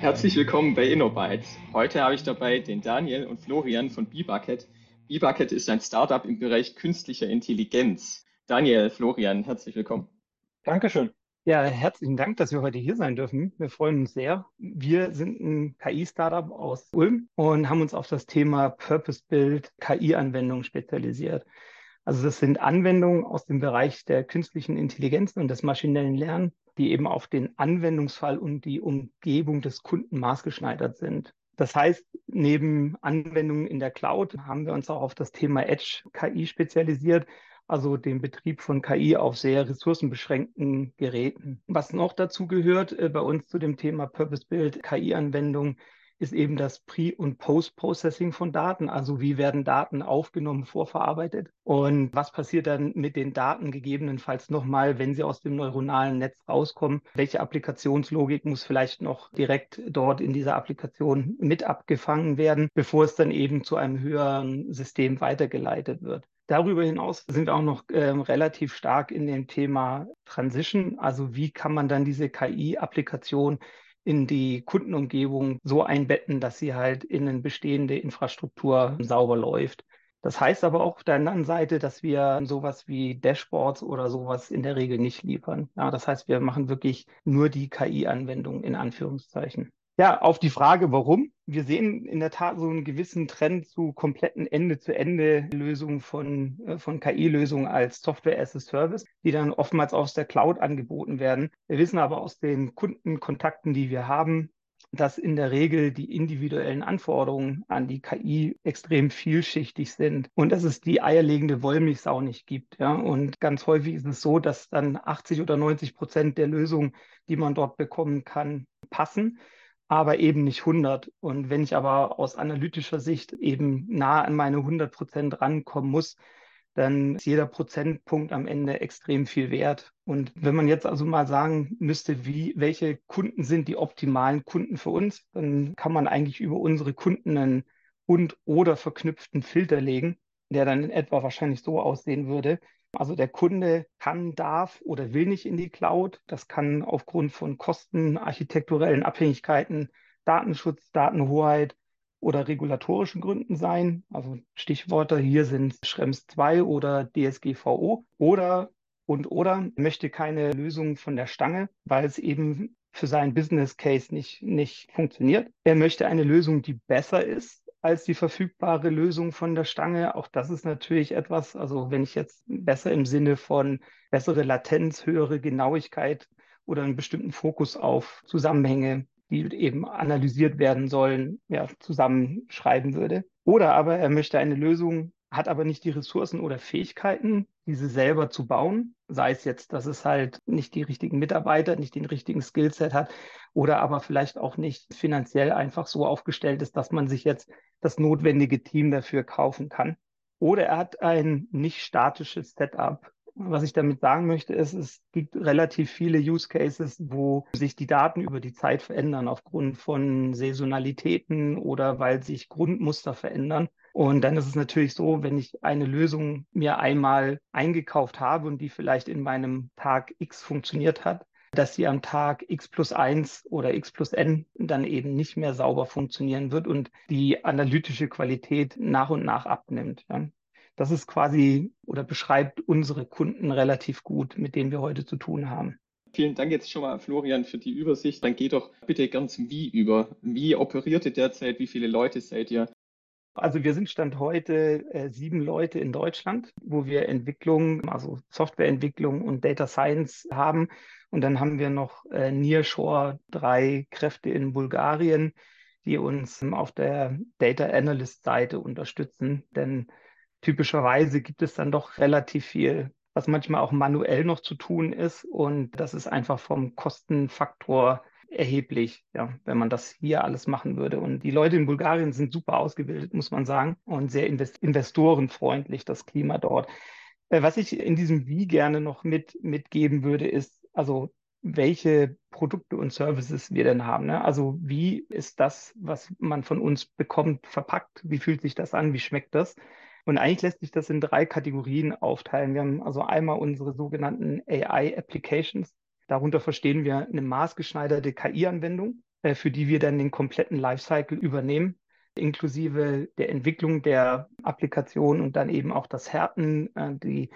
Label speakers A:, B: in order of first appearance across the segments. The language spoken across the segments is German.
A: Herzlich willkommen bei InnoBytes. Heute habe ich dabei den Daniel und Florian von BeBucket. BeBucket ist ein Startup im Bereich künstlicher Intelligenz. Daniel, Florian, herzlich willkommen.
B: Dankeschön. Ja, herzlichen Dank, dass wir heute hier sein dürfen. Wir freuen uns sehr. Wir sind ein KI-Startup aus Ulm und haben uns auf das Thema Purpose-Build KI-Anwendungen spezialisiert. Also das sind Anwendungen aus dem Bereich der künstlichen Intelligenz und des maschinellen Lernens, die eben auf den Anwendungsfall und die Umgebung des Kunden maßgeschneidert sind. Das heißt, neben Anwendungen in der Cloud haben wir uns auch auf das Thema Edge KI spezialisiert, also den Betrieb von KI auf sehr ressourcenbeschränkten Geräten. Was noch dazu gehört äh, bei uns zu dem Thema Purpose-Build KI-Anwendung, ist eben das Pre- und Post-Processing von Daten. Also wie werden Daten aufgenommen, vorverarbeitet und was passiert dann mit den Daten gegebenenfalls nochmal, wenn sie aus dem neuronalen Netz rauskommen? Welche Applikationslogik muss vielleicht noch direkt dort in dieser Applikation mit abgefangen werden, bevor es dann eben zu einem höheren System weitergeleitet wird? Darüber hinaus sind wir auch noch äh, relativ stark in dem Thema Transition. Also wie kann man dann diese KI-Applikation in die Kundenumgebung so einbetten, dass sie halt in eine bestehende Infrastruktur sauber läuft. Das heißt aber auch auf der anderen Seite, dass wir sowas wie Dashboards oder sowas in der Regel nicht liefern. Ja, das heißt, wir machen wirklich nur die KI-Anwendung in Anführungszeichen. Ja, auf die Frage, warum. Wir sehen in der Tat so einen gewissen Trend zu kompletten Ende-zu-Ende-Lösungen von, äh, von KI-Lösungen als Software as a Service, die dann oftmals aus der Cloud angeboten werden. Wir wissen aber aus den Kundenkontakten, die wir haben, dass in der Regel die individuellen Anforderungen an die KI extrem vielschichtig sind und dass es die eierlegende Wollmilchsau nicht gibt. Ja? Und ganz häufig ist es so, dass dann 80 oder 90 Prozent der Lösungen, die man dort bekommen kann, passen aber eben nicht 100. Und wenn ich aber aus analytischer Sicht eben nah an meine 100 Prozent rankommen muss, dann ist jeder Prozentpunkt am Ende extrem viel wert. Und wenn man jetzt also mal sagen müsste, wie, welche Kunden sind die optimalen Kunden für uns, dann kann man eigentlich über unsere Kunden einen und oder verknüpften Filter legen, der dann in etwa wahrscheinlich so aussehen würde. Also der Kunde kann, darf oder will nicht in die Cloud. Das kann aufgrund von Kosten, architekturellen Abhängigkeiten, Datenschutz, Datenhoheit oder regulatorischen Gründen sein. Also Stichworte hier sind Schrems 2 oder DSGVO oder und oder möchte keine Lösung von der Stange, weil es eben für seinen Business Case nicht, nicht funktioniert. Er möchte eine Lösung, die besser ist als die verfügbare Lösung von der Stange. Auch das ist natürlich etwas, also wenn ich jetzt besser im Sinne von bessere Latenz, höhere Genauigkeit oder einen bestimmten Fokus auf Zusammenhänge, die eben analysiert werden sollen, ja, zusammenschreiben würde. Oder aber er möchte eine Lösung, hat aber nicht die Ressourcen oder Fähigkeiten, diese selber zu bauen. Sei es jetzt, dass es halt nicht die richtigen Mitarbeiter, nicht den richtigen Skillset hat oder aber vielleicht auch nicht finanziell einfach so aufgestellt ist, dass man sich jetzt das notwendige Team dafür kaufen kann. Oder er hat ein nicht statisches Setup. Was ich damit sagen möchte, ist, es gibt relativ viele Use Cases, wo sich die Daten über die Zeit verändern aufgrund von Saisonalitäten oder weil sich Grundmuster verändern. Und dann ist es natürlich so, wenn ich eine Lösung mir einmal eingekauft habe und die vielleicht in meinem Tag X funktioniert hat, dass sie am Tag x plus 1 oder x plus n dann eben nicht mehr sauber funktionieren wird und die analytische Qualität nach und nach abnimmt. Ja. Das ist quasi oder beschreibt unsere Kunden relativ gut, mit denen wir heute zu tun haben.
A: Vielen Dank jetzt schon mal, Florian, für die Übersicht. Dann geht doch bitte ganz Wie über. Wie operiert ihr derzeit? Wie viele Leute seid ihr?
B: Also wir sind Stand heute äh, sieben Leute in Deutschland, wo wir Entwicklung, also Softwareentwicklung und Data Science haben. Und dann haben wir noch äh, Nearshore drei Kräfte in Bulgarien, die uns auf der Data Analyst Seite unterstützen. Denn typischerweise gibt es dann doch relativ viel, was manchmal auch manuell noch zu tun ist. Und das ist einfach vom Kostenfaktor erheblich, ja, wenn man das hier alles machen würde. Und die Leute in Bulgarien sind super ausgebildet, muss man sagen, und sehr invest investorenfreundlich, das Klima dort. Äh, was ich in diesem Wie gerne noch mit, mitgeben würde, ist, also welche Produkte und Services wir denn haben. Ne? Also wie ist das, was man von uns bekommt, verpackt? Wie fühlt sich das an? Wie schmeckt das? Und eigentlich lässt sich das in drei Kategorien aufteilen. Wir haben also einmal unsere sogenannten AI Applications. Darunter verstehen wir eine maßgeschneiderte KI-Anwendung. äh, für die wir dann den kompletten Lifecycle übernehmen, inklusive der Entwicklung der Applikation und dann eben auch das Härten, äh, die,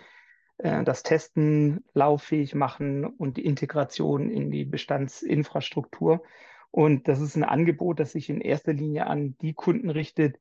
B: äh, das Testen lauffähig machen und die Integration in die Bestandsinfrastruktur. Und das ist ein Angebot, das sich in erster Linie an die Kunden richtet,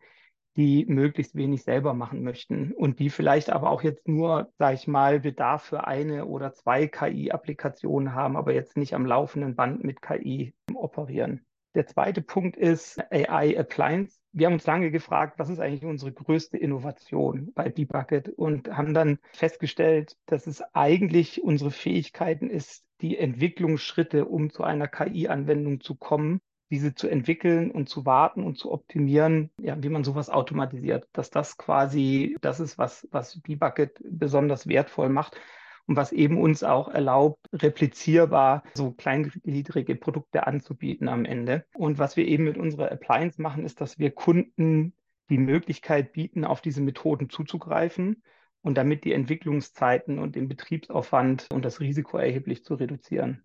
B: die möglichst wenig selber machen möchten und die vielleicht aber auch jetzt nur, sage ich mal, Bedarf für eine oder zwei KI-Applikationen haben, aber jetzt nicht am laufenden Band mit KI operieren. Der zweite Punkt ist AI Appliance. Wir haben uns lange gefragt, was ist eigentlich unsere größte Innovation bei Debucket und haben dann festgestellt, dass es eigentlich unsere Fähigkeiten ist, die Entwicklungsschritte, um zu einer KI-Anwendung zu kommen, diese zu entwickeln und zu warten und zu optimieren, ja, wie man sowas automatisiert, dass das quasi das ist, was, was Debucket besonders wertvoll macht und was eben uns auch erlaubt, replizierbar so kleingliedrige Produkte anzubieten am Ende. Und was wir eben mit unserer Appliance machen, ist, dass wir Kunden die Möglichkeit bieten, auf diese Methoden zuzugreifen und damit die Entwicklungszeiten und den Betriebsaufwand und das Risiko erheblich zu reduzieren.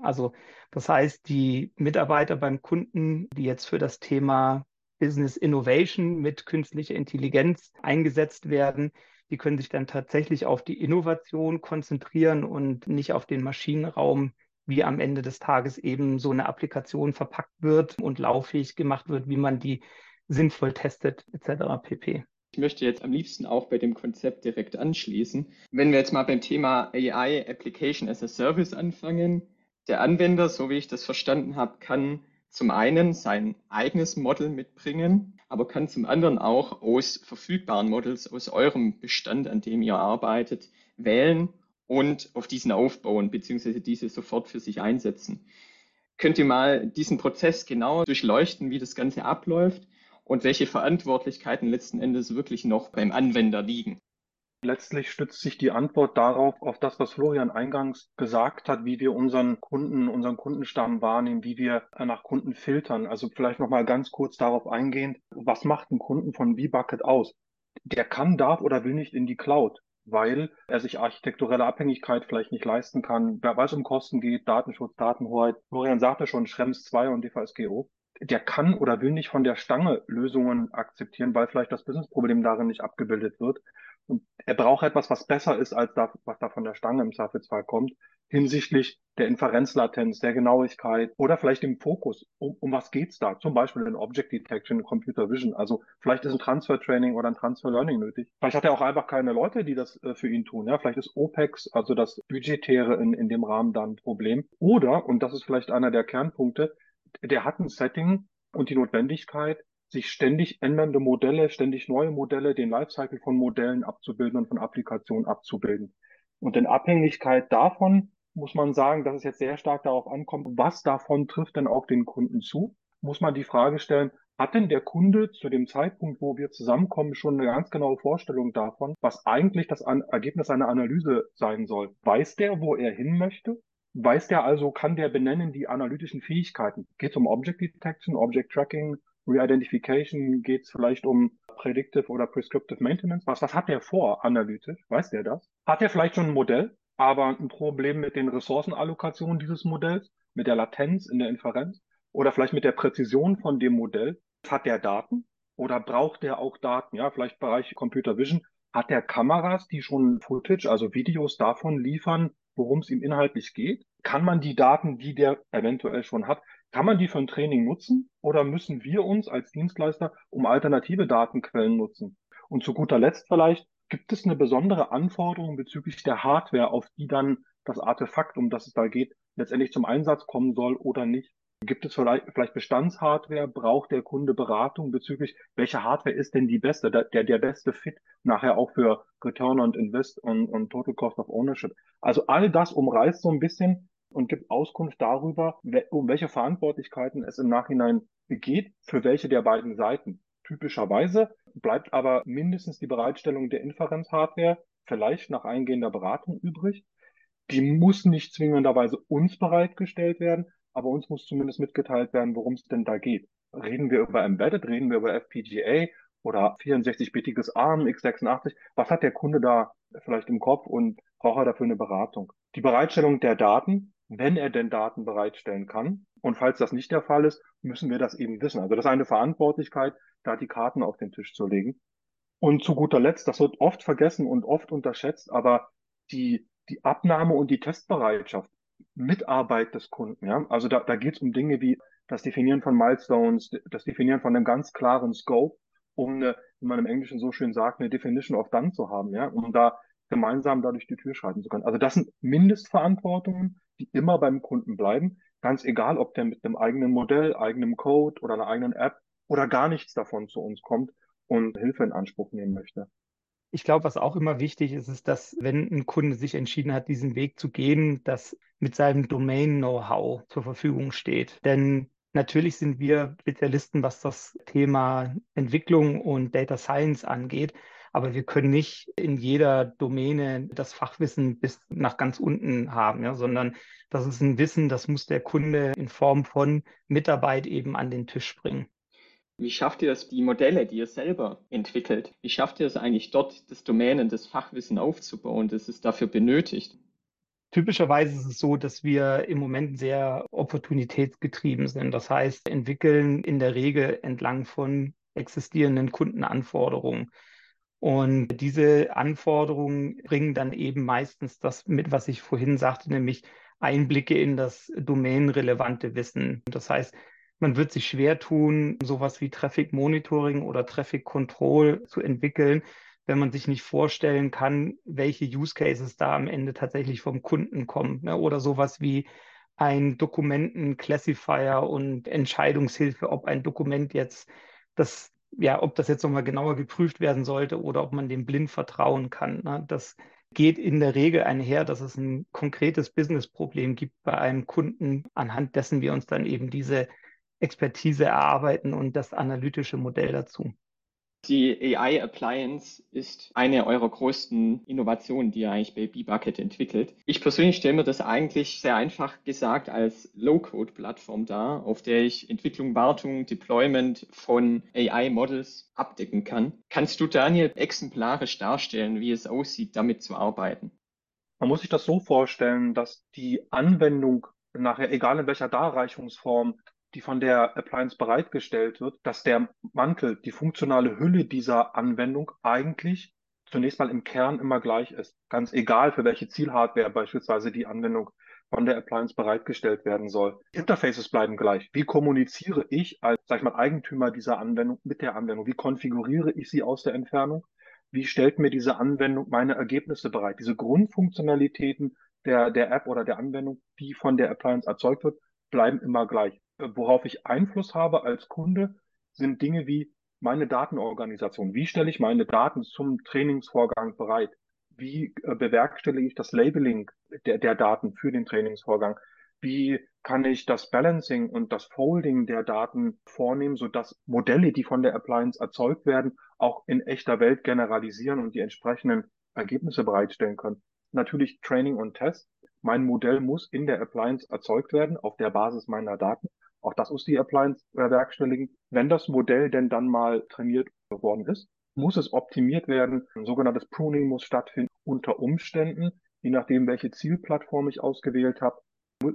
B: Also das heißt, die Mitarbeiter beim Kunden, die jetzt für das Thema Business Innovation mit künstlicher Intelligenz eingesetzt werden, die können sich dann tatsächlich auf die Innovation konzentrieren und nicht auf den Maschinenraum, wie am Ende des Tages eben so eine Applikation verpackt wird und lauffähig gemacht wird, wie man die sinnvoll testet, etc. pp.
A: Ich möchte jetzt am liebsten auch bei dem Konzept direkt anschließen. Wenn wir jetzt mal beim Thema AI Application as a Service anfangen, der Anwender, so wie ich das verstanden habe, kann zum einen sein eigenes Model mitbringen, aber kann zum anderen auch aus verfügbaren Models aus eurem Bestand, an dem ihr arbeitet, wählen und auf diesen aufbauen, beziehungsweise diese sofort für sich einsetzen. Könnt ihr mal diesen Prozess genau durchleuchten, wie das Ganze abläuft und welche Verantwortlichkeiten letzten Endes wirklich noch beim Anwender liegen?
C: Letztlich stützt sich die Antwort darauf, auf das, was Florian eingangs gesagt hat, wie wir unseren Kunden, unseren Kundenstamm wahrnehmen, wie wir nach Kunden filtern. Also vielleicht nochmal ganz kurz darauf eingehend, was macht ein Kunden von V-Bucket aus? Der kann, darf oder will nicht in die Cloud, weil er sich architekturelle Abhängigkeit vielleicht nicht leisten kann, weil es um Kosten geht, Datenschutz, Datenhoheit. Florian sagte schon Schrems 2 und DVSGO der kann oder will nicht von der Stange Lösungen akzeptieren, weil vielleicht das Businessproblem darin nicht abgebildet wird. Er braucht etwas, was besser ist als das, was da von der Stange im Zweifelsfall kommt, hinsichtlich der Inferenzlatenz, der Genauigkeit oder vielleicht dem Fokus. Um, um was geht's da? Zum Beispiel in Object Detection, Computer Vision. Also vielleicht ist ein Transfer Training oder ein Transfer Learning nötig. Vielleicht hat er auch einfach keine Leute, die das äh, für ihn tun. Ja, vielleicht ist OPEX, also das Budgetäre in, in dem Rahmen dann ein Problem. Oder, und das ist vielleicht einer der Kernpunkte, der hat ein Setting und die Notwendigkeit, sich ständig ändernde Modelle, ständig neue Modelle, den Lifecycle von Modellen abzubilden und von Applikationen abzubilden. Und in Abhängigkeit davon muss man sagen, dass es jetzt sehr stark darauf ankommt, was davon trifft denn auf den Kunden zu, muss man die Frage stellen, hat denn der Kunde zu dem Zeitpunkt, wo wir zusammenkommen, schon eine ganz genaue Vorstellung davon, was eigentlich das Ergebnis einer Analyse sein soll? Weiß der, wo er hin möchte? Weiß der also, kann der benennen die analytischen Fähigkeiten? Geht es um Object Detection, Object Tracking, Re-Identification? Geht es vielleicht um Predictive oder Prescriptive Maintenance? Was, was hat der vor analytisch? Weiß der das? Hat der vielleicht schon ein Modell, aber ein Problem mit den Ressourcenallokationen dieses Modells, mit der Latenz in der Inferenz oder vielleicht mit der Präzision von dem Modell? Hat der Daten oder braucht der auch Daten? Ja, vielleicht Bereich Computer Vision. Hat der Kameras, die schon Footage, also Videos davon liefern, worum es ihm inhaltlich geht? Kann man die Daten, die der eventuell schon hat, kann man die für ein Training nutzen oder müssen wir uns als Dienstleister um alternative Datenquellen nutzen? Und zu guter Letzt vielleicht, gibt es eine besondere Anforderung bezüglich der Hardware, auf die dann das Artefakt, um das es da geht, letztendlich zum Einsatz kommen soll oder nicht? Gibt es vielleicht, Bestandshardware? Braucht der Kunde Beratung bezüglich, welche Hardware ist denn die beste, der, der beste Fit nachher auch für Return on Invest und, und Total Cost of Ownership? Also all das umreißt so ein bisschen und gibt Auskunft darüber, um welche Verantwortlichkeiten es im Nachhinein geht, für welche der beiden Seiten. Typischerweise bleibt aber mindestens die Bereitstellung der Inferenzhardware vielleicht nach eingehender Beratung übrig. Die muss nicht zwingenderweise uns bereitgestellt werden, aber uns muss zumindest mitgeteilt werden, worum es denn da geht. Reden wir über Embedded, reden wir über FPGA oder 64-bitiges ARM, x86? Was hat der Kunde da vielleicht im Kopf und braucht er dafür eine Beratung? Die Bereitstellung der Daten, wenn er denn Daten bereitstellen kann, Und falls das nicht der Fall ist, müssen wir das eben wissen. Also das ist eine Verantwortlichkeit, da die Karten auf den Tisch zu legen. Und zu guter Letzt, das wird oft vergessen und oft unterschätzt, aber die, die Abnahme und die Testbereitschaft, Mitarbeit des Kunden, ja. Also da, da geht es um Dinge wie das Definieren von Milestones, das Definieren von einem ganz klaren Scope, um eine, wie man im Englischen so schön sagt, eine Definition of Done zu haben, ja, um da gemeinsam dadurch die Tür schreiten zu können. Also das sind Mindestverantwortungen, die immer beim Kunden bleiben, ganz egal, ob der mit einem eigenen Modell, eigenem Code oder einer eigenen App oder gar nichts davon zu uns kommt und Hilfe in Anspruch nehmen möchte.
B: Ich glaube, was auch immer wichtig ist, ist, dass wenn ein Kunde sich entschieden hat, diesen Weg zu gehen, dass mit seinem Domain-Know-how zur Verfügung steht. Denn natürlich sind wir Spezialisten, was das Thema Entwicklung und Data Science angeht. Aber wir können nicht in jeder Domäne das Fachwissen bis nach ganz unten haben, ja, sondern das ist ein Wissen, das muss der Kunde in Form von Mitarbeit eben an den Tisch bringen.
A: Wie schafft ihr es, die Modelle, die ihr selber entwickelt, wie schafft ihr es eigentlich dort, das Domänen, das Fachwissen aufzubauen, das es dafür benötigt?
B: Typischerweise ist es so, dass wir im Moment sehr opportunitätsgetrieben sind. Das heißt, entwickeln in der Regel entlang von existierenden Kundenanforderungen. Und diese Anforderungen bringen dann eben meistens das mit, was ich vorhin sagte, nämlich Einblicke in das domänenrelevante Wissen. Das heißt, man wird sich schwer tun, sowas wie Traffic Monitoring oder Traffic Control zu entwickeln, wenn man sich nicht vorstellen kann, welche Use Cases da am Ende tatsächlich vom Kunden kommen. Ne? Oder sowas wie ein Dokumenten-Classifier und Entscheidungshilfe, ob ein Dokument jetzt das, ja, ob das jetzt nochmal genauer geprüft werden sollte oder ob man dem blind vertrauen kann. Ne? Das geht in der Regel einher, dass es ein konkretes Business-Problem gibt bei einem Kunden, anhand dessen wir uns dann eben diese Expertise erarbeiten und das analytische Modell dazu.
A: Die AI Appliance ist eine eurer größten Innovationen, die ihr eigentlich bei B-Bucket entwickelt. Ich persönlich stelle mir das eigentlich sehr einfach gesagt als Low-Code-Plattform dar, auf der ich Entwicklung, Wartung, Deployment von AI-Models abdecken kann. Kannst du, Daniel, exemplarisch darstellen, wie es aussieht, damit zu arbeiten?
C: Man muss sich das so vorstellen, dass die Anwendung nachher, egal in welcher Darreichungsform, die von der Appliance bereitgestellt wird, dass der Mantel, die funktionale Hülle dieser Anwendung eigentlich zunächst mal im Kern immer gleich ist. Ganz egal, für welche Zielhardware beispielsweise die Anwendung von der Appliance bereitgestellt werden soll. Interfaces bleiben gleich. Wie kommuniziere ich als, sag ich mal, Eigentümer dieser Anwendung mit der Anwendung? Wie konfiguriere ich sie aus der Entfernung? Wie stellt mir diese Anwendung meine Ergebnisse bereit? Diese Grundfunktionalitäten der, der App oder der Anwendung, die von der Appliance erzeugt wird, bleiben immer gleich worauf ich Einfluss habe als Kunde, sind Dinge wie meine Datenorganisation. Wie stelle ich meine Daten zum Trainingsvorgang bereit? Wie äh, bewerkstellige ich das Labeling der, der Daten für den Trainingsvorgang? Wie kann ich das Balancing und das Folding der Daten vornehmen, sodass Modelle, die von der Appliance erzeugt werden, auch in echter Welt generalisieren und die entsprechenden Ergebnisse bereitstellen können? Natürlich Training und Test. Mein Modell muss in der Appliance erzeugt werden auf der Basis meiner Daten. Auch das muss die Appliance bewerkstelligen. Wenn das Modell denn dann mal trainiert worden ist, muss es optimiert werden. Ein sogenanntes Pruning muss stattfinden. Unter Umständen, je nachdem, welche Zielplattform ich ausgewählt habe,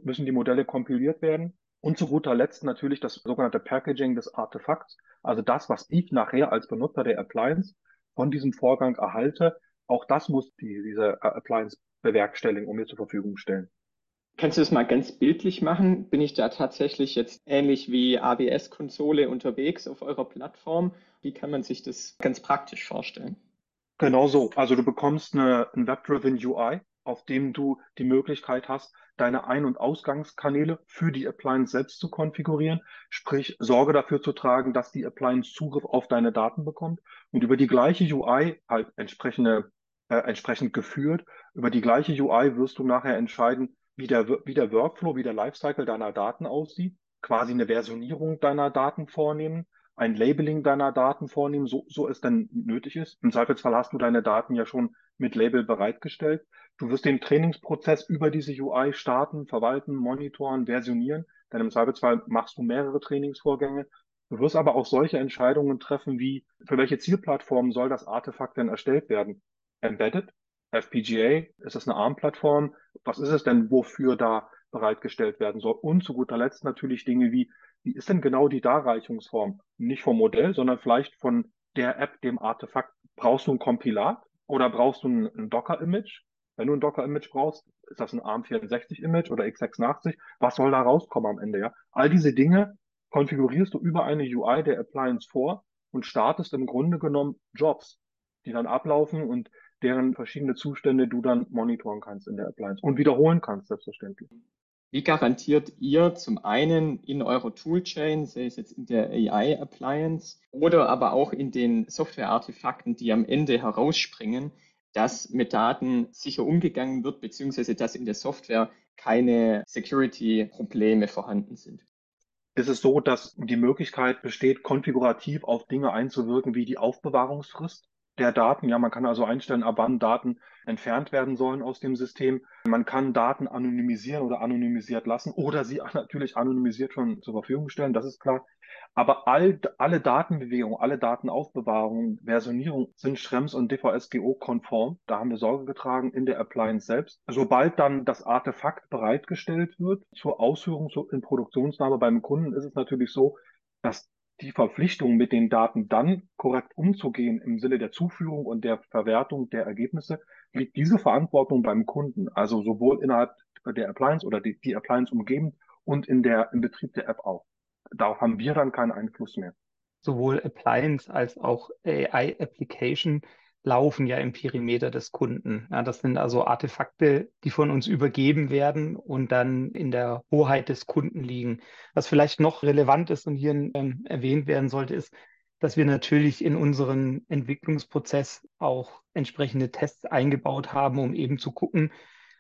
C: müssen die Modelle kompiliert werden. Und zu guter Letzt natürlich das sogenannte Packaging des Artefakts, also das, was ich nachher als Benutzer der Appliance von diesem Vorgang erhalte. Auch das muss die, diese Appliance bewerkstelligen und mir zur Verfügung stellen.
A: Kannst du das mal ganz bildlich machen? Bin ich da tatsächlich jetzt ähnlich wie AWS-Konsole unterwegs auf eurer Plattform? Wie kann man sich das ganz praktisch vorstellen?
C: Genau so. Also du bekommst eine, ein Web-Driven UI, auf dem du die Möglichkeit hast, deine Ein- und Ausgangskanäle für die Appliance selbst zu konfigurieren. Sprich, Sorge dafür zu tragen, dass die Appliance Zugriff auf deine Daten bekommt und über die gleiche UI halt entsprechende, äh, entsprechend geführt. Über die gleiche UI wirst du nachher entscheiden, wie der, wie der Workflow, wie der Lifecycle deiner Daten aussieht, quasi eine Versionierung deiner Daten vornehmen, ein Labeling deiner Daten vornehmen, so, so es dann nötig ist. Im Zweifelsfall hast du deine Daten ja schon mit Label bereitgestellt. Du wirst den Trainingsprozess über diese UI starten, verwalten, monitoren, versionieren. Denn im Zweifelsfall machst du mehrere Trainingsvorgänge. Du wirst aber auch solche Entscheidungen treffen, wie für welche Zielplattform soll das Artefakt denn erstellt werden? Embedded, FPGA, ist das eine ARM-Plattform? Was ist es denn, wofür da bereitgestellt werden soll. Und zu guter Letzt natürlich Dinge wie, wie ist denn genau die Darreichungsform? Nicht vom Modell, sondern vielleicht von der App, dem Artefakt. Brauchst du ein Kompilat oder brauchst du ein, ein Docker-Image? Wenn du ein Docker-Image brauchst, ist das ein ARM64-Image oder x86? Was soll da rauskommen am Ende? Ja? All diese Dinge konfigurierst du über eine UI der Appliance vor und startest im Grunde genommen Jobs, die dann ablaufen und deren verschiedene Zustände du dann monitoren kannst in der Appliance und wiederholen kannst, selbstverständlich.
A: Wie garantiert ihr zum einen in eurer Toolchain, sei es jetzt in der AI-Appliance oder aber auch in den Software-Artefakten, die am Ende herausspringen, dass mit Daten sicher umgegangen wird, beziehungsweise dass in der Software keine Security-Probleme vorhanden sind?
C: ist es so, dass die Möglichkeit besteht, konfigurativ auf Dinge einzuwirken, wie die Aufbewahrungsfrist der Daten. Ja, man kann also einstellen, ab wann Daten entfernt werden sollen aus dem System. Man kann Daten anonymisieren oder anonymisiert lassen oder sie natürlich anonymisiert schon zur Verfügung stellen, das ist klar. Aber all, alle Datenbewegungen, alle Datenaufbewahrung, Versionierung sind Schrems und DVSGO-konform. Da haben wir Sorge getragen in der Appliance selbst. Sobald dann das Artefakt bereitgestellt wird zur Ausführung in Produktionsnahme beim Kunden, ist es natürlich so, dass die Verpflichtung, mit den Daten dann korrekt umzugehen im Sinne der Zuführung und der Verwertung der Ergebnisse, liegt diese Verantwortung beim Kunden. Also sowohl innerhalb der Appliance oder die, die Appliance umgebend und in der, im Betrieb der App auch. Darauf haben wir dann keinen Einfluss mehr.
B: Sowohl Appliance als auch AI-Application laufen ja im Perimeter des Kunden. Ja, das sind also Artefakte, die von uns übergeben werden und dann in der Hoheit des Kunden liegen. Was vielleicht noch relevant ist und hier ähm, erwähnt werden sollte, ist, dass wir natürlich in unseren Entwicklungsprozess auch entsprechende Tests eingebaut haben, um eben zu gucken,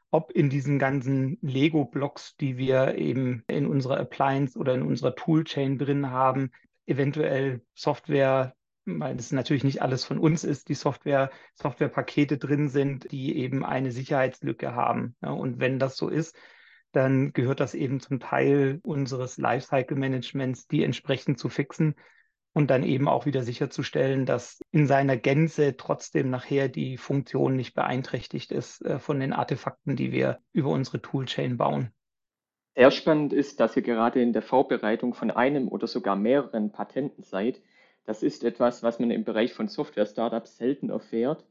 B: ob in diesen ganzen Lego-Blocks, die wir eben in unserer Appliance oder in unserer Toolchain drin haben, eventuell Software weil das natürlich nicht alles von uns ist, die Software, Softwarepakete drin sind, die eben eine Sicherheitslücke haben. Ja, und wenn das so ist, dann gehört das eben zum Teil unseres Lifecycle-Managements, die entsprechend zu fixen und dann eben auch wieder sicherzustellen, dass in seiner Gänze trotzdem nachher die Funktion nicht beeinträchtigt ist äh, von den Artefakten, die wir über unsere Toolchain bauen.
A: Sehr spannend ist, dass ihr gerade in der Vorbereitung von einem oder sogar mehreren Patenten seid. Das ist etwas, was man im Bereich von Software-Startups selten erfährt.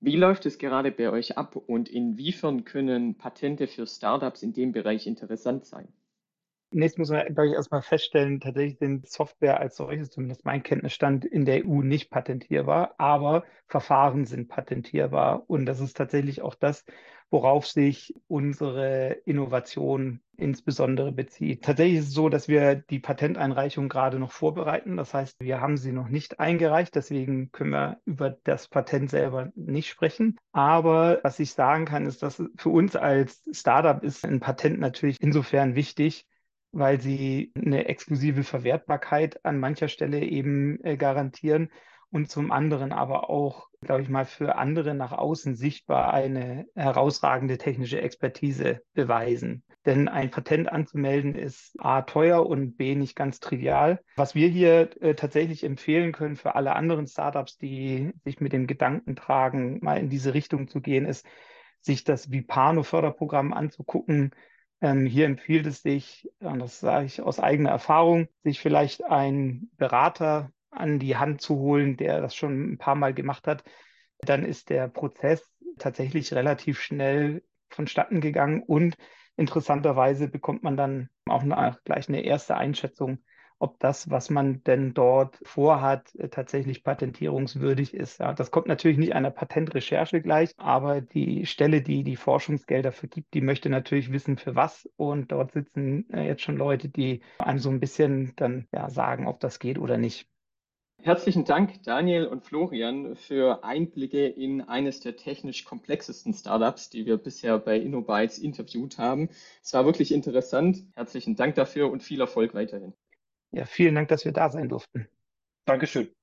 A: Wie läuft es gerade bei euch ab und inwiefern können Patente für Startups in dem Bereich interessant sein?
B: Zunächst muss man, glaube ich, erstmal feststellen, tatsächlich sind Software als solches, zumindest mein Kenntnisstand, in der EU nicht patentierbar, aber Verfahren sind patentierbar. Und das ist tatsächlich auch das, worauf sich unsere Innovation insbesondere bezieht. Tatsächlich ist es so, dass wir die Patenteinreichung gerade noch vorbereiten. Das heißt, wir haben sie noch nicht eingereicht. Deswegen können wir über das Patent selber nicht sprechen. Aber was ich sagen kann, ist, dass für uns als Startup ist ein Patent natürlich insofern wichtig, weil sie eine exklusive Verwertbarkeit an mancher Stelle eben äh, garantieren und zum anderen aber auch, glaube ich mal, für andere nach außen sichtbar eine herausragende technische Expertise beweisen. Denn ein Patent anzumelden ist A teuer und B nicht ganz trivial. Was wir hier äh, tatsächlich empfehlen können für alle anderen Startups, die sich mit dem Gedanken tragen, mal in diese Richtung zu gehen, ist, sich das Vipano-Förderprogramm anzugucken, ähm, hier empfiehlt es sich, und das sage ich aus eigener Erfahrung, sich vielleicht einen Berater an die Hand zu holen, der das schon ein paar Mal gemacht hat. Dann ist der Prozess tatsächlich relativ schnell vonstatten gegangen und interessanterweise bekommt man dann auch eine, gleich eine erste Einschätzung ob das, was man denn dort vorhat, tatsächlich patentierungswürdig ist. Ja, das kommt natürlich nicht einer Patentrecherche gleich, aber die Stelle, die die Forschungsgelder vergibt, die möchte natürlich wissen, für was. Und dort sitzen äh, jetzt schon Leute, die einem so ein bisschen dann ja, sagen, ob das geht oder nicht.
A: Herzlichen Dank, Daniel und Florian, für Einblicke in eines der technisch komplexesten Startups, die wir bisher bei InnoBytes interviewt haben. Es war wirklich interessant. Herzlichen Dank dafür und viel Erfolg weiterhin.
B: Ja, vielen Dank, dass wir da sein durften.
C: Dankeschön.